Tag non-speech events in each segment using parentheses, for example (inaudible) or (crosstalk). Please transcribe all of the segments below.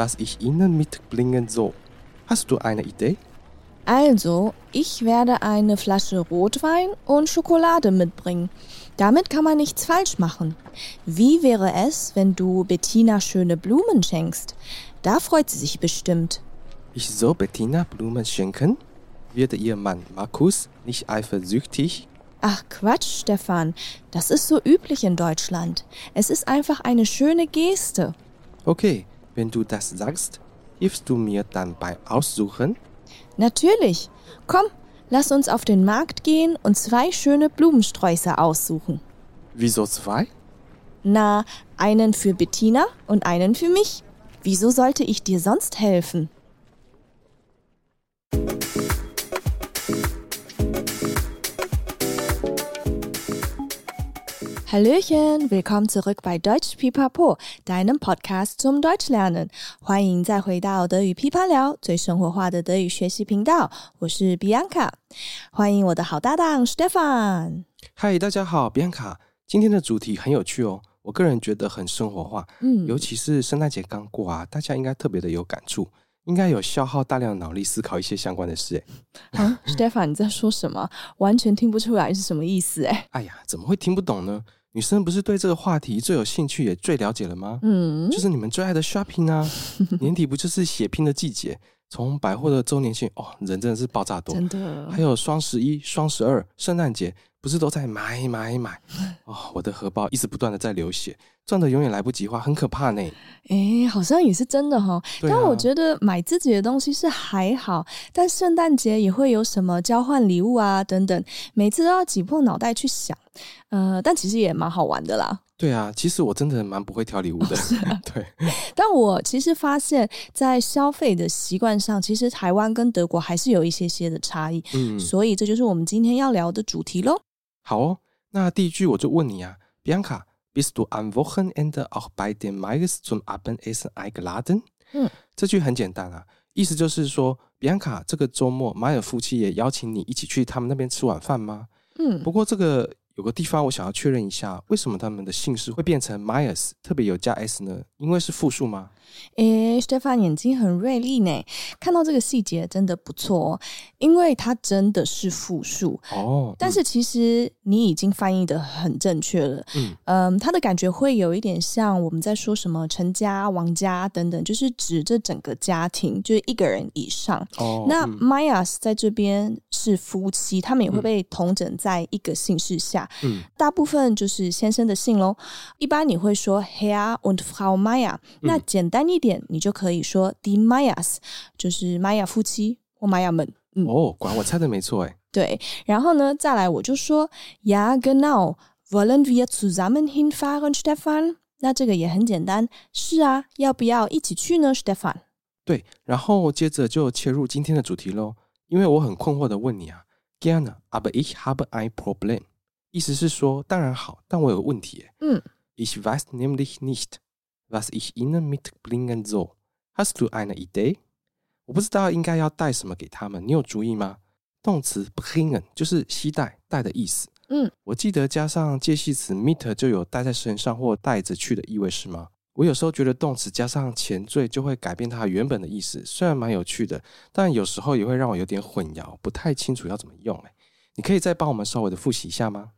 was ich Ihnen mitbringen soll. Hast du eine Idee? Also, ich werde eine Flasche Rotwein und Schokolade mitbringen. Damit kann man nichts falsch machen. Wie wäre es, wenn du Bettina schöne Blumen schenkst? Da freut sie sich bestimmt. Ich soll Bettina Blumen schenken? Wird ihr Mann Markus nicht eifersüchtig? Ach Quatsch, Stefan. Das ist so üblich in Deutschland. Es ist einfach eine schöne Geste. Okay, wenn du das sagst, hilfst du mir dann beim Aussuchen? Natürlich. Komm, lass uns auf den Markt gehen und zwei schöne Blumensträuße aussuchen. Wieso zwei? Na, einen für Bettina und einen für mich. Wieso sollte ich dir sonst helfen? Hallöchen, willkommen zurück bei Deutsch Pipapo, deinem Podcast zum Deutschlernen。欢迎再回到德语噼啪聊，最生活化的德语学习频道。我是 Bianca，欢迎我的好搭档 Stefan。嗨，大家好，Bianca。今天的主题很有趣哦，我个人觉得很生活化。嗯，尤其是圣诞节刚过啊，大家应该特别的有感触，应该有消耗大量脑力思考一些相关的事。哎，(laughs) 啊，Stefan，你在说什么？完全听不出来是什么意思。哎，哎呀，怎么会听不懂呢？女生不是对这个话题最有兴趣也最了解了吗？嗯，就是你们最爱的 shopping 啊，年底不就是血拼的季节？从百货的周年庆哦，人真的是爆炸多，真的。还有双十一、双十二、圣诞节，不是都在买买买？(laughs) 哦，我的荷包一直不断的在流血，赚的永远来不及花，很可怕呢。诶，好像也是真的哈、哦。但我觉得买自己的东西是还好，但圣诞节也会有什么交换礼物啊等等，每次都要挤破脑袋去想。呃，但其实也蛮好玩的啦。对啊，其实我真的蛮不会挑礼物的。哦啊、(laughs) 对，但我其实发现，在消费的习惯上，其实台湾跟德国还是有一些些的差异。嗯，所以这就是我们今天要聊的主题喽。好哦，那第一句我就问你啊，Bianca，bist du am Wochenende auch bei den Meyers zum Abendessen eingeladen？嗯，这句很简单啊，意思就是说，Bianca 这个周末，马尔夫妻也邀请你一起去他们那边吃晚饭吗？嗯，不过这个。有个地方我想要确认一下，为什么他们的姓氏会变成 Myers，特别有加 s 呢？因为是复数吗？诶，Stefan 眼睛很锐利呢，看到这个细节真的不错哦，因为它真的是复数哦。但是其实你已经翻译的很正确了，嗯嗯，它的感觉会有一点像我们在说什么陈家、王家等等，就是指这整个家庭，就是一个人以上。哦，那 Myers 在这边是夫妻，他们也会被同整在一个姓氏下。嗯，大部分就是先生的姓喽。一般你会说 Herr und Frau Maya，那简单一点，你就可以说 Die Meyers，就是玛雅夫妻或玛雅们。嗯、哦，管我猜的没错哎。对，然后呢，再来我就说 Ja genau wollen wir zusammen hinfahren，Stefan？那这个也很简单，是啊，要不要一起去呢，Stefan？对，然后接着就切入今天的主题喽，因为我很困惑的问你啊，Gerne，aber ich habe ein Problem。意思是说，当然好，但我有个问题。嗯，Ich weiß nämlich nicht, was ich Ihnen mitbringen soll. Hast du eine Idee？我不知道应该要带什么给他们，你有主意吗？动词 bringen 就是携带、带的意思。嗯，我记得加上介系词 mit 就有带在身上或带着去的意味，是吗？我有时候觉得动词加上前缀就会改变它原本的意思，虽然蛮有趣的，但有时候也会让我有点混淆，不太清楚要怎么用。哎。你可以再帮我们稍微的复习一下吗？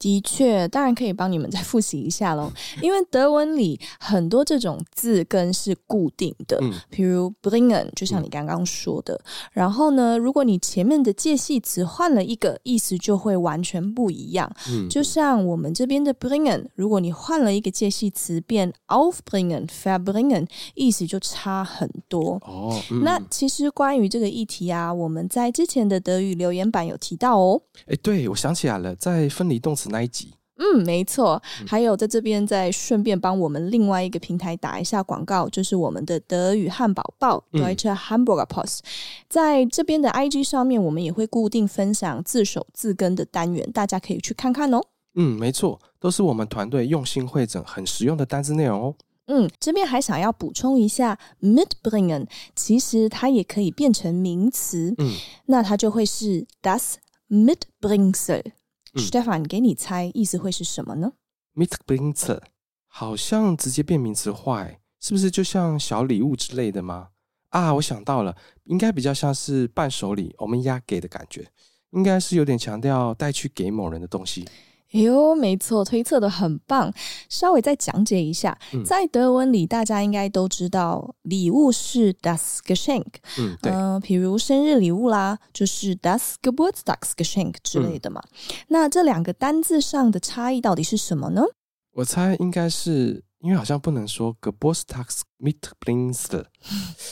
的确，当然可以帮你们再复习一下喽。(laughs) 因为德文里很多这种字根是固定的，嗯，比如 bringen，就像你刚刚说的。嗯、然后呢，如果你前面的介系词换了一个，意思就会完全不一样。嗯，就像我们这边的 bringen，如果你换了一个介系词变 aufbringen、verbringen，意思就差很多。哦，嗯、那其实关于这个议题啊，我们在之前的德语留言板有提到哦。哎，对，我想起来了，在分离动词那一集，嗯，没错。还有在这边再顺便帮我们另外一个平台打一下广告，就是我们的德语汉堡报 Deutsche Hamburger Post，在这边的 IG 上面，我们也会固定分享自首自根的单元，大家可以去看看哦。嗯，没错，都是我们团队用心汇整、很实用的单字内容哦。嗯，这边还想要补充一下，mitbringen 其实它也可以变成名词，嗯，那它就会是 das Mitbringsel。嗯、Stefan，给你猜，意思会是什么呢？Mitbringsel 好像直接变名词化，是不是就像小礼物之类的吗？啊，我想到了，应该比较像是伴手礼，我们压给的感觉，应该是有点强调带去给某人的东西。哎呦，没错，推测的很棒。稍微再讲解一下，嗯、在德文里，大家应该都知道，礼物是 das Geschenk。嗯，对。呃，比如生日礼物啦，就是 das Geburtstagsgeschenk 之类的嘛。嗯、那这两个单字上的差异到底是什么呢？我猜应该是。因为好像不能说 Geburtstagsmitbringsel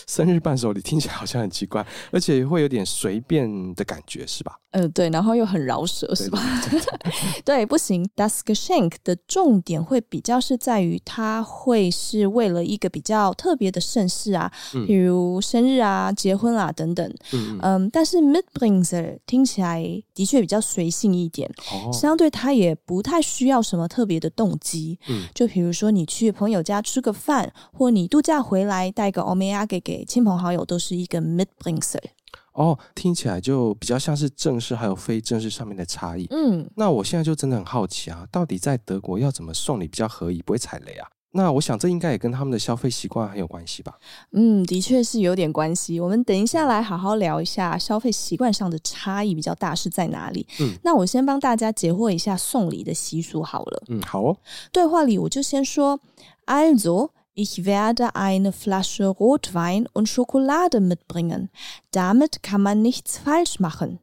生日伴手礼听起来好像很奇怪，(laughs) 而且会有点随便的感觉，是吧？嗯，对，然后又很饶舌，是吧？对，对，对，(laughs) 对，不行。Duskshank 的重点会比较是在于，它会是为了一个比较特别的盛事啊，比如生日啊、结婚啊等等。嗯，嗯，但是 Mitbringsel 听起来的确比较随性一点，哦、相对它也不太需要什么特别的动机。嗯，就比如说你去朋友家吃个饭，或你度假回来带个欧米亚给给亲朋好友，都是一个 mid b r i n g s e r。哦，听起来就比较像是正式还有非正式上面的差异。嗯，那我现在就真的很好奇啊，到底在德国要怎么送礼比较合宜，不会踩雷啊？那我想这应该也跟他们的消费习惯很有关系吧？嗯，的确是有点关系。我们等一下来好好聊一下消费习惯上的差异比较大是在哪里。嗯，那我先帮大家解惑一下送礼的习俗好了。嗯，好哦。对话里我就先说，Also Ich werde eine Flasche Rotwein und Schokolade mitbringen. Damit kann man nichts falsch machen.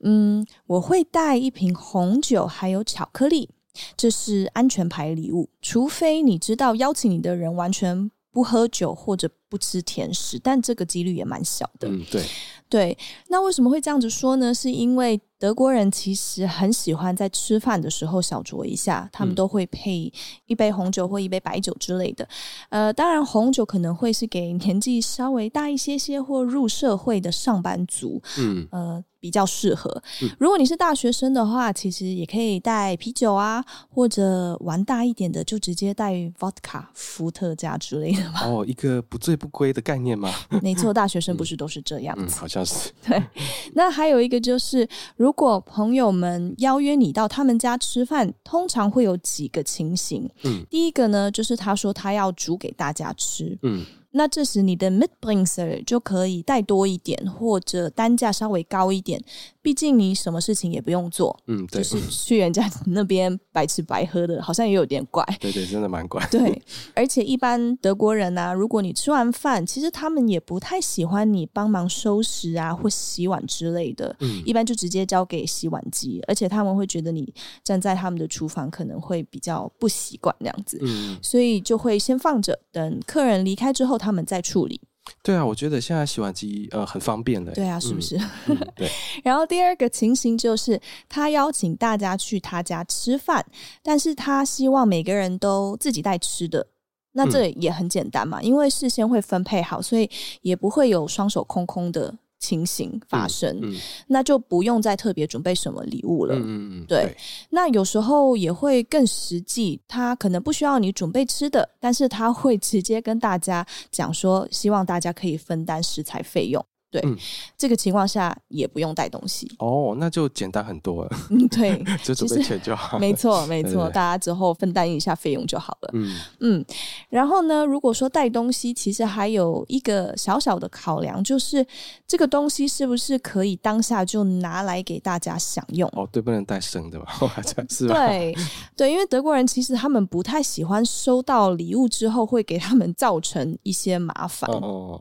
嗯，我会带一瓶红酒还有巧克力。这是安全牌礼物，除非你知道邀请你的人完全不喝酒或者 不吃甜食，但这个几率也蛮小的。嗯，对，对。那为什么会这样子说呢？是因为德国人其实很喜欢在吃饭的时候小酌一下，他们都会配一杯红酒或一杯白酒之类的。呃，当然红酒可能会是给年纪稍微大一些些或入社会的上班族。嗯，呃。比较适合。如果你是大学生的话，其实也可以带啤酒啊，或者玩大一点的，就直接带 vodka 伏特加之类的吧。哦，一个不醉不归的概念吗？(laughs) 没错，大学生不是都是这样子？嗯嗯、好像是。对。(laughs) 那还有一个就是，如果朋友们邀约你到他们家吃饭，通常会有几个情形。嗯。第一个呢，就是他说他要煮给大家吃。嗯。那这时你的 Mitbringsel 就可以带多一点，或者单价稍微高一点。毕竟你什么事情也不用做，嗯，对，就是去人家那边白吃白喝的，好像也有点怪。对对，真的蛮怪。对，而且一般德国人啊，如果你吃完饭，其实他们也不太喜欢你帮忙收拾啊或洗碗之类的，嗯，一般就直接交给洗碗机，而且他们会觉得你站在他们的厨房可能会比较不习惯那样子，嗯，所以就会先放着，等客人离开之后，他们在处理。对啊，我觉得现在洗碗机呃很方便的。对啊，是不是？嗯嗯、对。(laughs) 然后第二个情形就是，他邀请大家去他家吃饭，但是他希望每个人都自己带吃的。那这也很简单嘛，嗯、因为事先会分配好，所以也不会有双手空空的。情形发生，嗯嗯、那就不用再特别准备什么礼物了。嗯嗯对。对，那有时候也会更实际，他可能不需要你准备吃的，但是他会直接跟大家讲说，希望大家可以分担食材费用。对，嗯、这个情况下也不用带东西哦，那就简单很多了。嗯，对，(laughs) 就准备钱就好。(laughs) 没错，没错，大家之后分担一下费用就好了。嗯嗯，然后呢，如果说带东西，其实还有一个小小的考量，就是这个东西是不是可以当下就拿来给大家享用？哦，对，不能带生的吧？(laughs) 是吧？对对，因为德国人其实他们不太喜欢收到礼物之后会给他们造成一些麻烦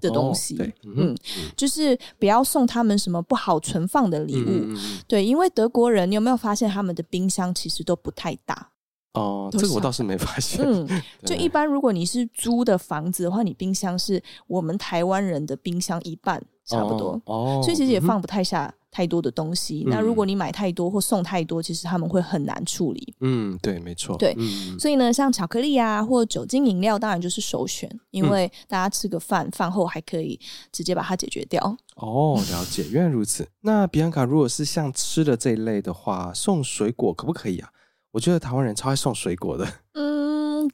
的东西。对，嗯，就是。是不要送他们什么不好存放的礼物，嗯、对，因为德国人，你有没有发现他们的冰箱其实都不太大？哦，这个我倒是没发现。嗯，(laughs) 就一般如果你是租的房子的话，你冰箱是我们台湾人的冰箱一半差不多。哦，所以其实也放不太下太多的东西。嗯、那如果你买太多或送太多，其实他们会很难处理。嗯，对，没错。对，嗯、所以呢，像巧克力啊，或酒精饮料，当然就是首选，因为大家吃个饭，饭后还可以直接把它解决掉。哦，了解，原来如此。那比安卡，如果是像吃的这一类的话，送水果可不可以啊？我觉得台湾人超爱送水果的。嗯，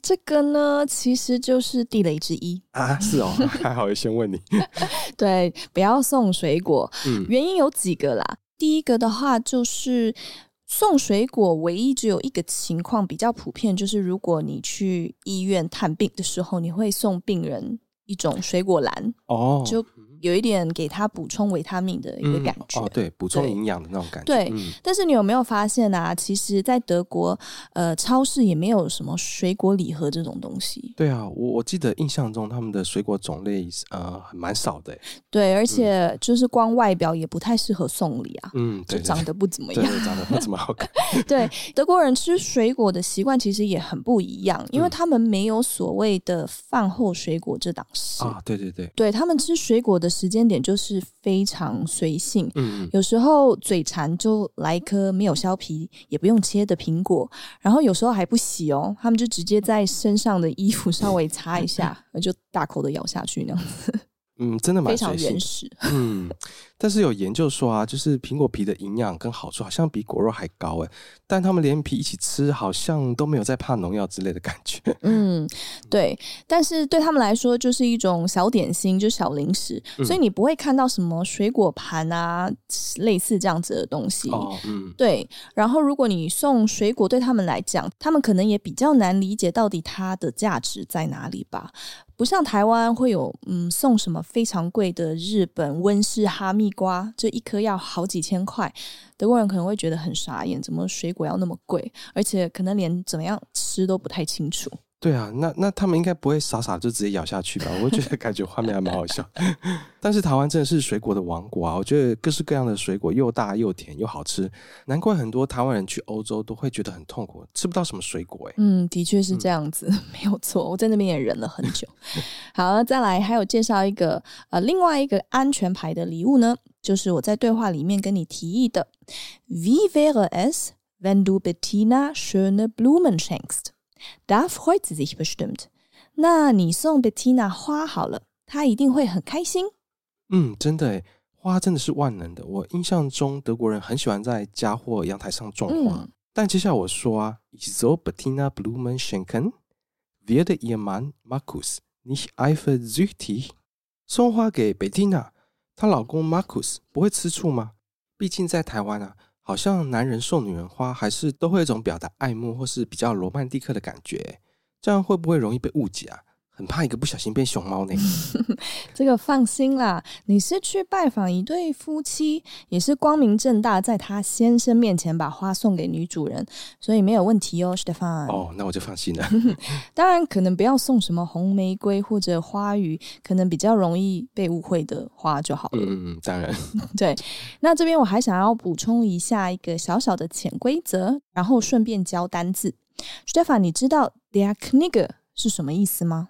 这个呢，其实就是地雷之一啊。是哦，还好，我先问你。(laughs) 对，不要送水果。嗯，原因有几个啦。第一个的话，就是送水果，唯一只有一个情况比较普遍，就是如果你去医院探病的时候，你会送病人一种水果篮。哦，就。有一点给他补充维他命的一个感觉，嗯、哦，对，补充营养的那种感觉。对，嗯、但是你有没有发现啊？其实，在德国，呃，超市也没有什么水果礼盒这种东西。对啊，我我记得印象中他们的水果种类呃蛮少的。对，而且就是光外表也不太适合送礼啊。嗯，就长得不怎么 (laughs) 样，对对对，长得不怎么好看。(laughs) 对，德国人吃水果的习惯其实也很不一样，因为他们没有所谓的饭后水果这档事啊。对对对，对他们吃水果的。时间点就是非常随性，嗯，有时候嘴馋就来一颗没有削皮也不用切的苹果，然后有时候还不洗哦，他们就直接在身上的衣服稍微擦一下，(laughs) 就大口的咬下去那样子。嗯，真的蛮非常原始。嗯，但是有研究说啊，就是苹果皮的营养跟好处好像比果肉还高诶，但他们连皮一起吃，好像都没有在怕农药之类的感觉。(laughs) 嗯，对。但是对他们来说，就是一种小点心，就小零食，嗯、所以你不会看到什么水果盘啊，类似这样子的东西。哦，嗯，对。然后，如果你送水果，对他们来讲，他们可能也比较难理解到底它的价值在哪里吧。不像台湾会有嗯送什么非常贵的日本温室哈密瓜，这一颗要好几千块，德国人可能会觉得很傻眼，怎么水果要那么贵，而且可能连怎么样吃都不太清楚。对啊，那那他们应该不会傻傻就直接咬下去吧？我觉得感觉画面还蛮好笑。(laughs) 但是台湾真的是水果的王国啊！我觉得各式各样的水果又大又甜又好吃，难怪很多台湾人去欧洲都会觉得很痛苦，吃不到什么水果哎。嗯，的确是这样子，嗯、没有错。我在那边也忍了很久。(laughs) 好，再来还有介绍一个呃另外一个安全牌的礼物呢，就是我在对话里面跟你提议的：Wie wäre es, wenn du Bettina schöne Blumen schenkst？Da freut sie sich bestimmt。那你送 Bettina 花好了，她一定会很开心。嗯，真的诶，花真的是万能的。我印象中德国人很喜欢在家或阳台上种花。嗯、但接下来我说啊，Ich soll Bettina Blumen schenken, werde ihr Mann Markus nicht eifersüchtig？送花给 Bettina，她老公 Marcus 不会吃醋吗？毕竟在台湾啊。好像男人送女人花，还是都会有一种表达爱慕或是比较罗曼蒂克的感觉，这样会不会容易被误解啊？很怕一个不小心变熊猫呢。(laughs) 这个放心啦，你是去拜访一对夫妻，也是光明正大在他先生面前把花送给女主人，所以没有问题哦，Stefan。哦，那我就放心了。(laughs) 当然，可能不要送什么红玫瑰或者花语，可能比较容易被误会的花就好了。嗯嗯，当然。(laughs) 对，那这边我还想要补充一下一个小小的潜规则，然后顺便教单字。Stefan，你知道 der Knigge 是什么意思吗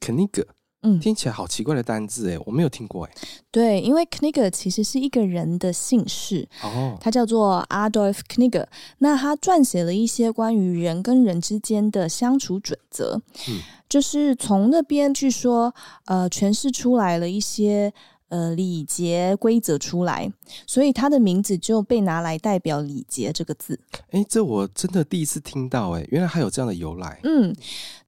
？Knigge，嗯，听起来好奇怪的单字诶，我没有听过诶。对，因为 Knigge 其实是一个人的姓氏，哦，他叫做 Adolf Knigge。那他撰写了一些关于人跟人之间的相处准则，嗯，就是从那边据说，呃，诠释出来了一些。呃，礼节规则出来，所以他的名字就被拿来代表“礼节”这个字。哎，这我真的第一次听到，哎，原来还有这样的由来。嗯，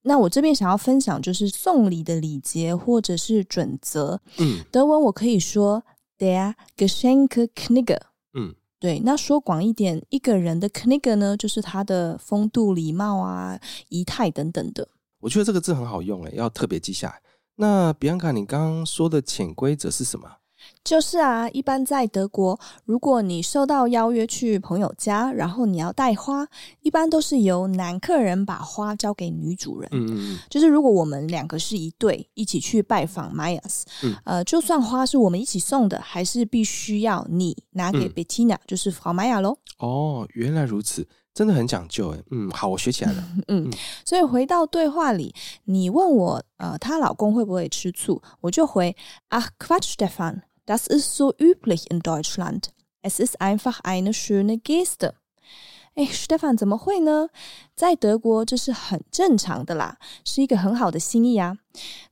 那我这边想要分享就是送礼的礼节或者是准则。嗯，德文我可以说 der Geschenkeknigge。嗯，对。那说广一点，一个人的 Knigge 呢，就是他的风度、礼貌啊、仪态等等的。我觉得这个字很好用，诶，要特别记下来。那比安卡，你刚刚说的潜规则是什么？就是啊，一般在德国，如果你受到邀约去朋友家，然后你要带花，一般都是由男客人把花交给女主人。嗯嗯嗯。就是如果我们两个是一对，一起去拜访 Myers，嗯，呃，就算花是我们一起送的，还是必须要你拿给 Bettina，嗯，就是 Frau Meyer 喽。哦，原来如此。真的很讲究哎，嗯，好，我学起来了。嗯，所以回到对话里，你问我，呃，她老公会不会吃醋？我就回啊，Quatsch Stefan, Das ist so üblich in Deutschland. Es ist einfach eine schöne Geste. 哎，Stefan 怎么会呢？在德国这是很正常的啦，是一个很好的心意啊。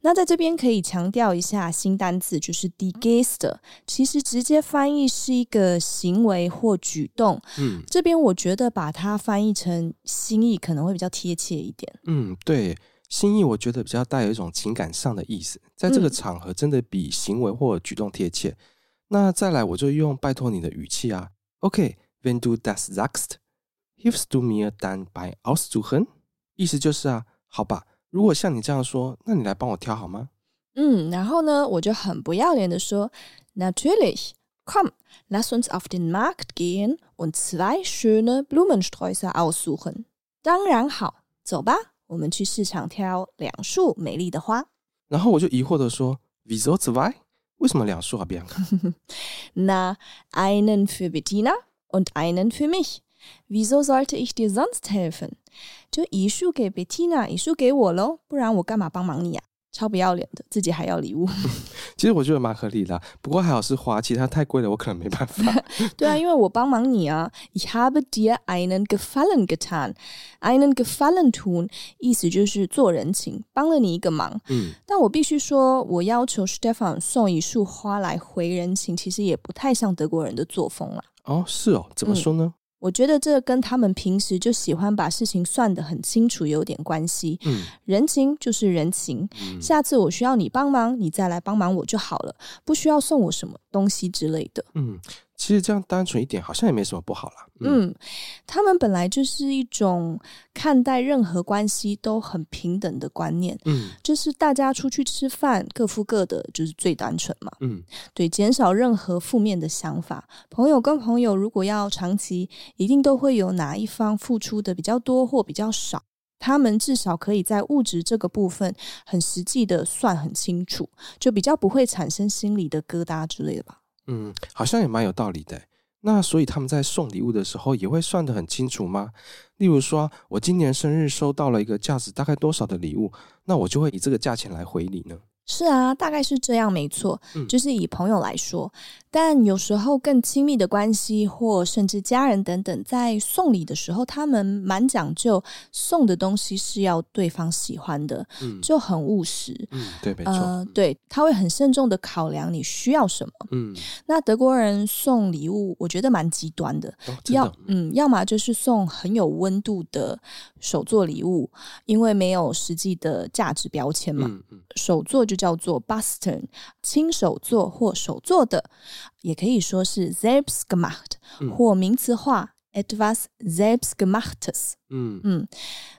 那在这边可以强调一下新单词，就是 die Geste，其实直接翻译是一个行为或举动。嗯，这边我觉得把它翻译成心意可能会比较贴切一点。嗯，对，心意我觉得比较带有一种情感上的意思，在这个场合真的比行为或举动贴切。嗯、那再来，我就用拜托你的语气啊。OK，wenn、okay, du das sagst。Hilfst du mir dann beim Aussuchen？意思就是啊，好吧，如果像你这样说，那你来帮我挑好吗？嗯，然后呢，我就很不要脸的说，Natürlich，komm, lass uns auf den Markt gehen und zwei schöne Blumensträuße aussuchen。当然好，走吧，我们去市场挑两束美丽的花。然后我就疑惑的说，Wieso zwei？为什么两束啊，Bianca？那 (laughs) einen für Bettina und einen für mich。 Wieso sollte ich dir sonst helfen？就一束给 Bettina，一束给我喽，不然我干嘛帮忙你呀？超不要脸的，自己还要礼物。(laughs) 其实我觉得蛮合理的，不过还好是花，其他太贵了，我可能没办法。(laughs) 对啊，因为我帮忙你啊。Ich habe dir einen Gefallen getan。einen Gefallen tun，意思就是做人情，帮了你一个忙。嗯，但我必须说，我要求 Stefan 送一束花来回人情，其实也不太像德国人的作风了。哦，是哦，怎么说呢？嗯我觉得这跟他们平时就喜欢把事情算得很清楚有点关系。嗯，人情就是人情，嗯，下次我需要你帮忙，你再来帮忙我就好了，不需要送我什么东西之类的。嗯。其实这样单纯一点，好像也没什么不好啦。嗯，嗯，他们本来就是一种看待任何关系都很平等的观念。嗯，就是大家出去吃饭，各付各的，就是最单纯嘛。嗯，对，减少任何负面的想法。朋友跟朋友如果要长期，一定都会有哪一方付出的比较多或比较少。他们至少可以在物质这个部分很实际的算很清楚，就比较不会产生心理的疙瘩之类的吧。嗯，好像也蛮有道理的。那所以他们在送礼物的时候也会算得很清楚吗？例如说，我今年生日收到了一个价值大概多少的礼物，那我就会以这个价钱来回礼呢？是啊，大概是这样，没错。嗯，就是以朋友来说，但有时候更亲密的关系，或甚至家人等等，在送礼的时候，他们蛮讲究送的东西是要对方喜欢的，嗯，就很务实。嗯，对，没错。呃，对，他会很慎重的考量你需要什么。嗯，那德国人送礼物，我觉得蛮极端的，哦，要嗯，要么就是送很有温度的手作礼物，因为没有实际的价值标签嘛。嗯嗯，手作就。叫做 basteln 亲手做或手做的，也可以说是 selbstgemacht、嗯、或名词化 etwas selbstgemachtes。嗯嗯，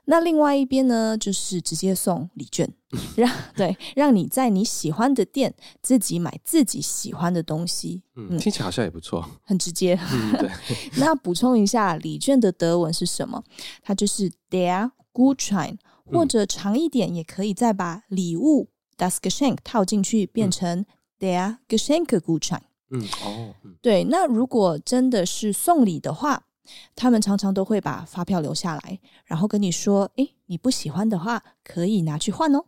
那另外一边呢，就是直接送礼券，让对让你在你喜欢的店自己买自己喜欢的东西。嗯，听起来好像也不错，很直接。嗯，对。(laughs) 那补充一下，礼券的德文是什么？它就是 der Gutschein，或者长一点也可以再把礼物。Das Geschenk 套进去变成 der Geschenkgutschein。嗯，哦，对。那如果真的是送礼的话，他们常常都会把发票留下来，然后跟你说：“诶，你不喜欢的话，可以拿去换哦。”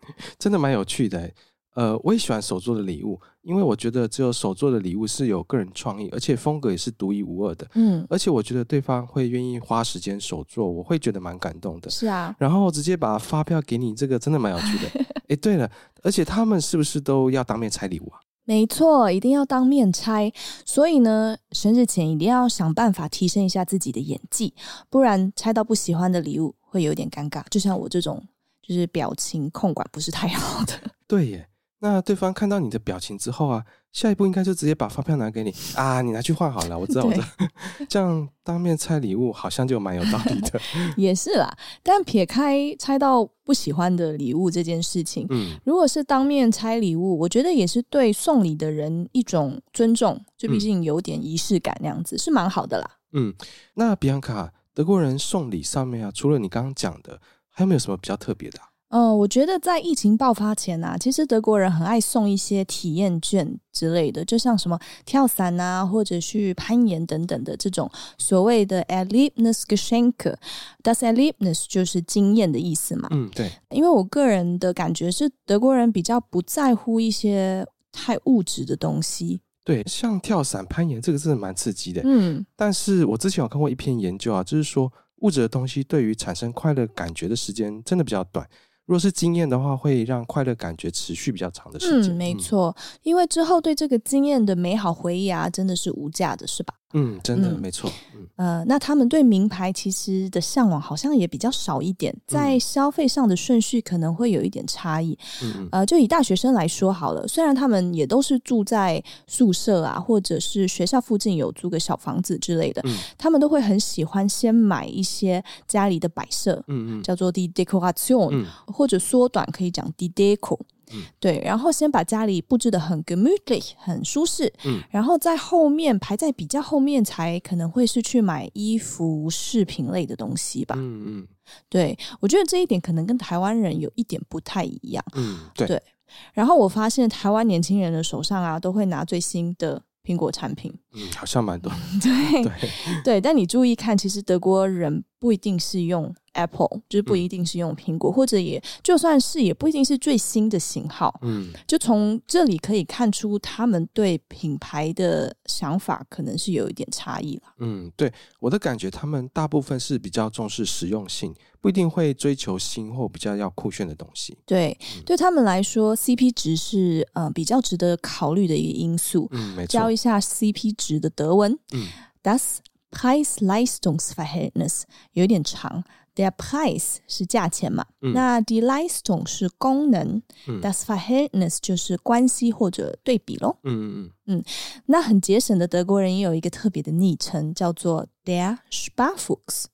(laughs) 真的蛮有趣的。呃，我也喜欢手做的礼物，因为我觉得只有手做的礼物是有个人创意，而且风格也是独一无二的。嗯，而且我觉得对方会愿意花时间手做，我会觉得蛮感动的。是啊，然后直接把发票给你，这个真的蛮有趣的。(laughs) 哎，对了，而且他们是不是都要当面拆礼物啊？没错，一定要当面拆。所以呢，生日前一定要想办法提升一下自己的演技，不然拆到不喜欢的礼物会有点尴尬。就像我这种，就是表情控管不是太好的。对耶。那对方看到你的表情之后啊，下一步应该就直接把发票拿给你啊，你拿去换好了。我知道，我知道，(laughs) 这样当面拆礼物好像就蛮有道理的。(laughs) 也是啦，但撇开拆到不喜欢的礼物这件事情，嗯，如果是当面拆礼物，我觉得也是对送礼的人一种尊重，就毕竟有点仪式感那样子，嗯，是蛮好的啦。嗯，那比安卡，德国人送礼上面啊，除了你刚刚讲的，还有没有什么比较特别的啊？嗯、呃，我觉得在疫情爆发前啊，其实德国人很爱送一些体验券之类的，就像什么跳伞啊，或者去攀岩等等的这种所谓的 Erlebnisgeschenke。Das Erlebnis 就是经验的意思嘛。嗯，对。因为我个人的感觉是，德国人比较不在乎一些太物质的东西。对，像跳伞、攀岩，这个真的蛮刺激的。嗯，但是我之前有看过一篇研究啊，就是说物质的东西对于产生快乐感觉的时间真的比较短。若是经验的话，会让快乐感觉持续比较长的时间。没错，因为之后对这个经验的美好回忆啊，真的是无价的，是吧？嗯，真的、嗯、没错。嗯，呃，那他们对名牌其实的向往好像也比较少一点，在消费上的顺序可能会有一点差异。嗯，呃，就以大学生来说好了，虽然他们也都是住在宿舍啊，或者是学校附近有租个小房子之类的，嗯，他们都会很喜欢先买一些家里的摆设，嗯嗯，叫做 die Decoration，嗯，或者缩短可以讲 die Deko。嗯，对，然后先把家里布置的很 gemütlich，很舒适，嗯，然后在后面排在比较后面，才可能会是去买衣服饰品类的东西吧，嗯嗯，对，我觉得这一点可能跟台湾人有一点不太一样，嗯，对，对，然后我发现台湾年轻人的手上啊，都会拿最新的苹果产品，嗯，好像蛮多，(laughs) 对。(laughs) 对。对，但你注意看，其实德国人不一定是用。Apple 就是不一定是用苹果，嗯、或者也就算是也不一定是最新的型号。嗯，就从这里可以看出，他们对品牌的想法可能是有一点差异了。嗯，对，我的感觉，他们大部分是比较重视实用性，不一定会追求新或比较要酷炫的东西。对，嗯、对他们来说，CP 值是呃比较值得考虑的一个因素。嗯，没错。教一下 CP 值的德文。嗯，Das Preis-Leistungs-Verhältnis 有点长。Der Preis 是价钱嘛？嗯、那 die Leistung 是功能、嗯、Das Verhältnis 就是关系或者对比喽。嗯嗯嗯嗯。那很节省的德国人也有一个特别的昵称，叫做 Der Sparfuchs，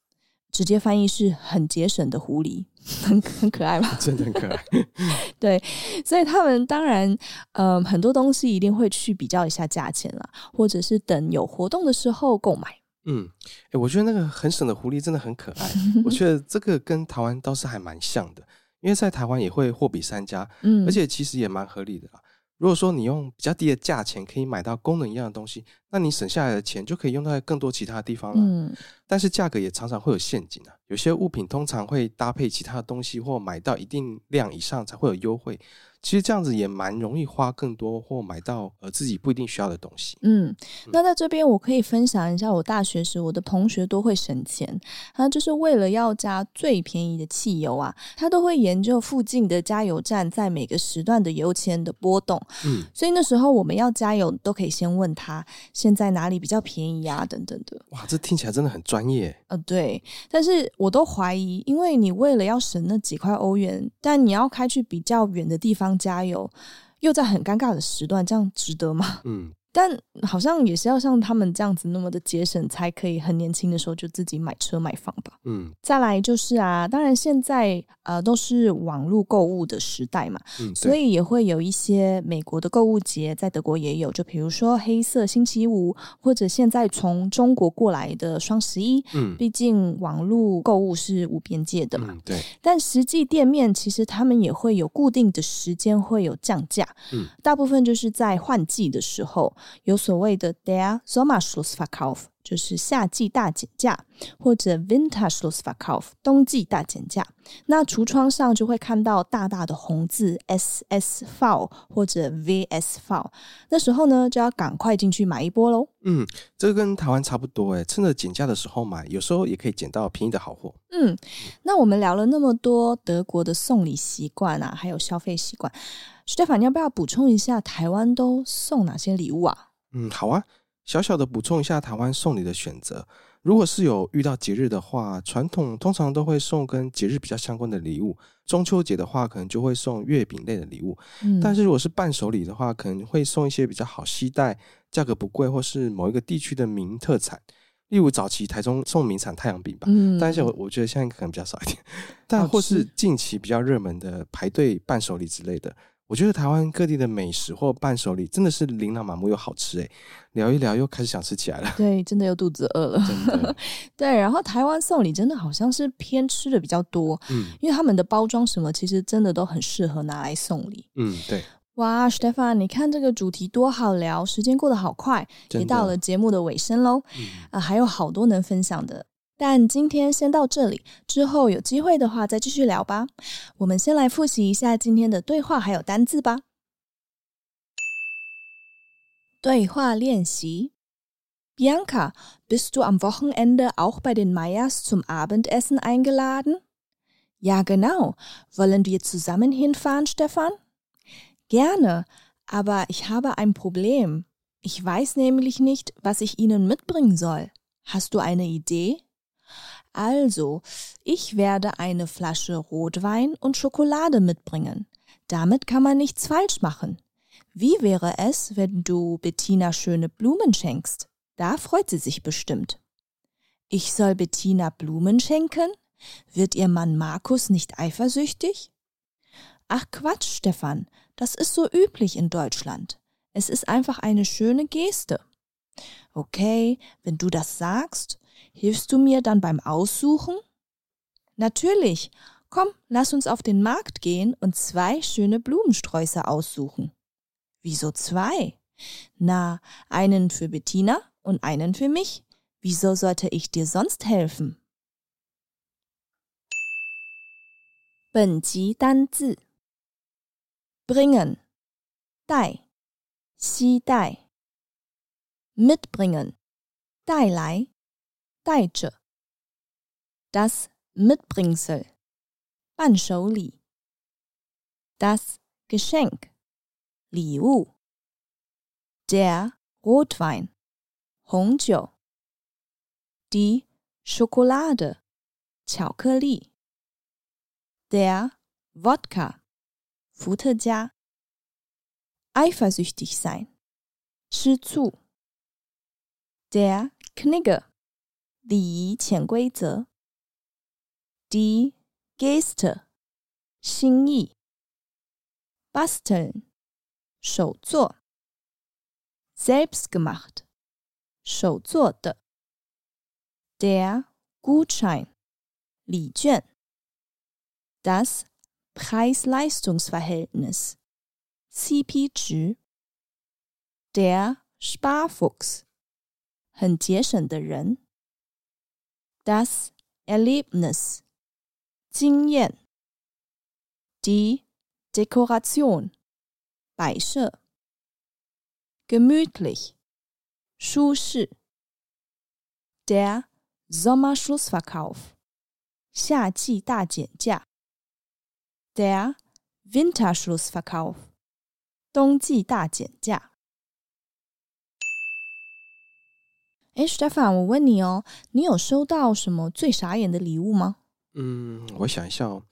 直接翻译是很节省的狐狸，很很可爱吧？(laughs) 真的很可爱。(laughs) 对，所以他们当然，呃，很多东西一定会去比较一下价钱啦，或者是等有活动的时候购买。嗯，哎，我觉得那个很省的狐狸真的很可爱。(laughs) 我觉得这个跟台湾倒是还蛮像的，因为在台湾也会货比三家，嗯，而且其实也蛮合理的啦。如果说你用比较低的价钱可以买到功能一样的东西，那你省下来的钱就可以用在更多其他的地方了。嗯，但是价格也常常会有陷阱啊。有些物品通常会搭配其他的东西，或买到一定量以上才会有优惠。其实这样子也蛮容易花更多或买到呃自己不一定需要的东西。嗯，那在这边我可以分享一下，我大学时我的同学都会省钱，他就是为了要加最便宜的汽油啊，他都会研究附近的加油站在每个时段的油钱的波动。嗯，所以那时候我们要加油都可以先问他现在哪里比较便宜啊等等的。哇，这听起来真的很专业。呃，对，但是我都怀疑，因为你为了要省那几块欧元，但你要开去比较远的地方。加油，又在很尴尬的时段，这样值得吗？(laughs) 嗯。但好像也是要像他们这样子那么的节省，才可以很年轻的时候就自己买车买房吧。嗯，再来就是啊，当然现在呃都是网络购物的时代嘛，嗯，所以也会有一些美国的购物节，在德国也有，就比如说黑色星期五，或者现在从中国过来的双十一。嗯，毕竟网络购物是无边界的嘛。嗯，对。但实际店面其实他们也会有固定的时间会有降价。嗯，大部分就是在换季的时候。有所谓的 Der Sommerschlussverkauf，就是夏季大减价，或者 Winterschlussverkauf，冬季大减价。那橱窗上就会看到大大的红字 SSV 或者 VSV。那时候呢，就要赶快进去买一波喽。嗯，这个跟台湾差不多诶，趁着减价的时候买，有时候也可以捡到便宜的好货。嗯，那我们聊了那么多德国的送礼习惯啊，还有消费习惯。Stefan，你要不要补充一下台湾都送哪些礼物啊？嗯，好啊，小小的补充一下台湾送礼的选择。如果是有遇到节日的话，传统通常都会送跟节日比较相关的礼物。中秋节的话，可能就会送月饼类的礼物。嗯，但是如果是伴手礼的话，可能会送一些比较好携带、价格不贵，或是某一个地区的名特产。例如早期台中送名产太阳饼吧，嗯，但是我我觉得现在可能比较少一点。但或是近期比较热门的排队伴手礼之类的。我觉得台湾各地的美食或伴手礼真的是琳琅满目又好吃诶，聊一聊又开始想吃起来了。对，真的又肚子饿了。真的。(laughs) 对，然后台湾送礼真的好像是偏吃的比较多，嗯，因为他们的包装什么其实真的都很适合拿来送礼。嗯，对。哇，Stefan，你看这个主题多好聊，时间过得好快，也到了节目的尾声喽。嗯，啊，还有好多能分享的。但今天先到这里，之后有机会的话再继续聊吧。我们先来复习一下今天的对话还有单字吧。 对话练习：Bianca, bist du am Wochenende auch bei den Meyers zum Abendessen eingeladen? Ja, genau. Wollen wir zusammen hinfahren, Stefan? Gerne, aber ich habe ein Problem. Ich weiß nämlich nicht, was ich Ihnen mitbringen soll. Hast du eine Idee? Also, ich werde eine Flasche Rotwein und Schokolade mitbringen. Damit kann man nichts falsch machen. Wie wäre es, wenn du Bettina schöne Blumen schenkst? Da freut sie sich bestimmt. Ich soll Bettina Blumen schenken? Wird ihr Mann Markus nicht eifersüchtig? Ach Quatsch, Stefan, das ist so üblich in Deutschland. Es ist einfach eine schöne Geste. Okay, wenn du das sagst, hilfst du mir dann beim Aussuchen? Natürlich. Komm, lass uns auf den Markt gehen und zwei schöne Blumensträuße aussuchen. Wieso zwei? Na, einen für Bettina und einen für mich. Wieso sollte ich dir sonst helfen? 本集单字 bringen 带携带 mitbringen 带来 带着 das Mitbringsel 伴手礼 das Geschenk 礼物 der Rotwein 红酒 die Schokolade 巧克力 der Wodka, 伏特加 eifersüchtig sein, 吃醋 der Knigge, 礼仪潜规则 die Geste, 心意 Basten，手作 selbstgemacht, 手做的 der Gutschein, 礼券 das Preis-Leistungs-Verhältnis CP 值 der Sparfuchs 很节省的人 das Erlebnis 经验 die Dekoration 摆设 gemütlich 舒适 der Sommerschlussverkauf 夏季大减价 Der Winterschlussverkauf，冬季大减价。 哎，Stefan，我问你哦，你有收到什么最傻眼的礼物吗？嗯，我想一下哦。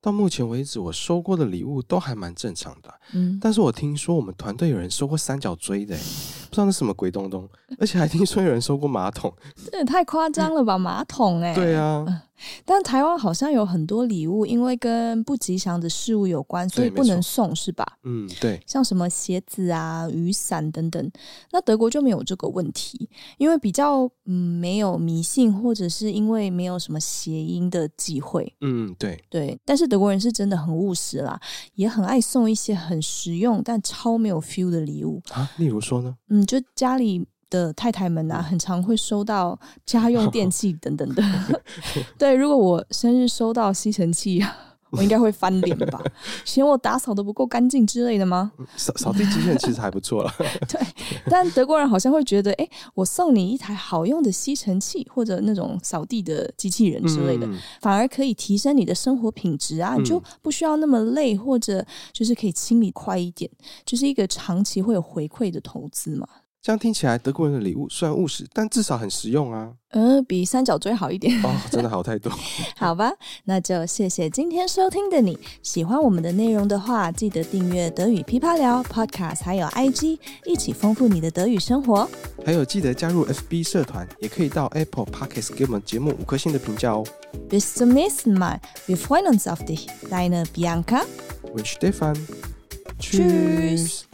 到目前为止，我收过的礼物都还蛮正常的。嗯，但是我听说我们团队有人收过三角锥的，不知道那什么鬼东东，而且还听说有人收过马桶，(laughs) 这也太夸张了吧？马桶哎，对啊。但台湾好像有很多礼物，因为跟不吉祥的事物有关，所以不能送，是吧？嗯，对。像什么鞋子啊、雨伞等等，那德国就没有这个问题，因为比较嗯没有迷信，或者是因为没有什么谐音的忌讳。嗯，对对。但是德国人是真的很务实啦，也很爱送一些很实用但超没有 feel 的礼物啊。例如说呢？嗯，就家里。的太太们啊，很常会收到家用电器等等的。(laughs) 对，如果我生日收到吸尘器，(laughs) 我应该会翻脸吧？(laughs) 嫌我打扫的不够干净之类的吗？扫扫地机器人其实还不错了。(laughs) 对，但德国人好像会觉得，哎，我送你一台好用的吸尘器或者那种扫地的机器人之类的，嗯、反而可以提升你的生活品质啊，你就不需要那么累，或者就是可以清理快一点，就是一个长期会有回馈的投资嘛。这样听起来，德国人的礼物虽然务实，但至少很实用啊。嗯、呃，比三角锥好一点哦，真的好太多。(laughs) 好吧，那就谢谢今天收听的你。喜欢我们的内容的话，记得订阅德语噼啪聊 Podcast，还有 IG，一起丰富你的德语生活。还有记得加入 FB 社团，也可以到 Apple Podcast 给我们节目五颗星的评价哦。Bis zum nächsten Mal, wir freuen uns auf dich, deine Bianca und Stefan. Tschüss.